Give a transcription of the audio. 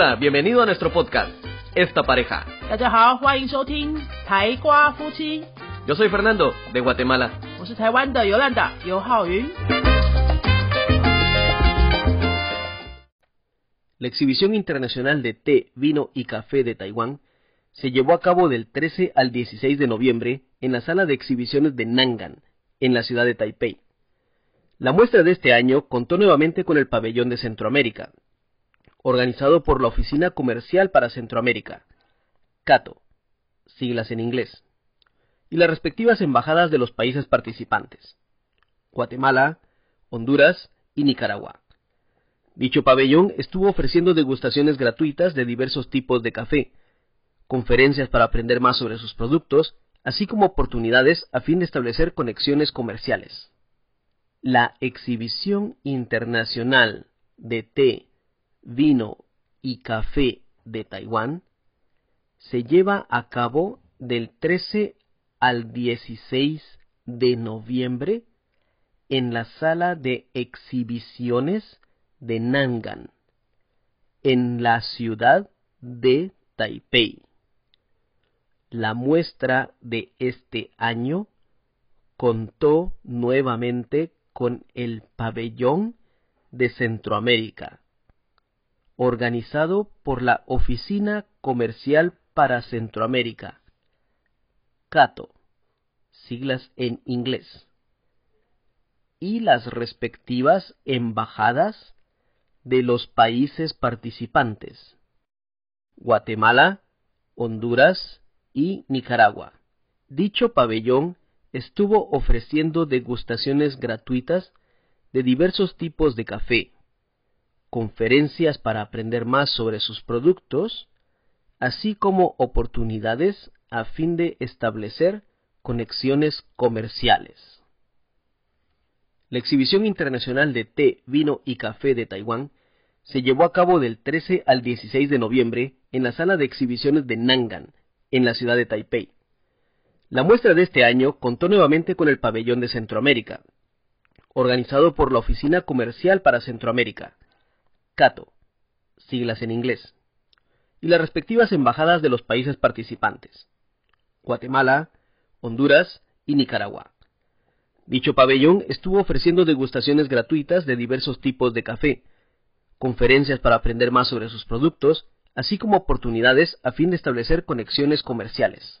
Hola, bienvenido a nuestro podcast, Esta Pareja. Yo soy Fernando, de Guatemala. La exhibición internacional de té, vino y café de Taiwán se llevó a cabo del 13 al 16 de noviembre en la sala de exhibiciones de Nangan, en la ciudad de Taipei. La muestra de este año contó nuevamente con el pabellón de Centroamérica, organizado por la Oficina Comercial para Centroamérica, CATO, siglas en inglés, y las respectivas embajadas de los países participantes, Guatemala, Honduras y Nicaragua. Dicho pabellón estuvo ofreciendo degustaciones gratuitas de diversos tipos de café, conferencias para aprender más sobre sus productos, así como oportunidades a fin de establecer conexiones comerciales. La exhibición internacional de té, vino y café de Taiwán se lleva a cabo del 13 al 16 de noviembre en la sala de exhibiciones de Nangan, en la ciudad de Taipei. La muestra de este año contó nuevamente con el pabellón de Centroamérica, organizado por la Oficina Comercial para Centroamérica, CATO, siglas en inglés, y las respectivas embajadas de los países participantes, Guatemala, Honduras y Nicaragua. Dicho pabellón estuvo ofreciendo degustaciones gratuitas de diversos tipos de café, conferencias para aprender más sobre sus productos, así como oportunidades a fin de establecer conexiones comerciales. La exhibición internacional de té, vino y café de Taiwán se llevó a cabo del 13 al 16 de noviembre en la sala de exhibiciones de Nangan, en la ciudad de Taipei. La muestra de este año contó nuevamente con el pabellón de Centroamérica, organizado por la Oficina Comercial para Centroamérica, CATO, siglas en inglés, y las respectivas embajadas de los países participantes, Guatemala, Honduras y Nicaragua. Dicho pabellón estuvo ofreciendo degustaciones gratuitas de diversos tipos de café, conferencias para aprender más sobre sus productos, así como oportunidades a fin de establecer conexiones comerciales.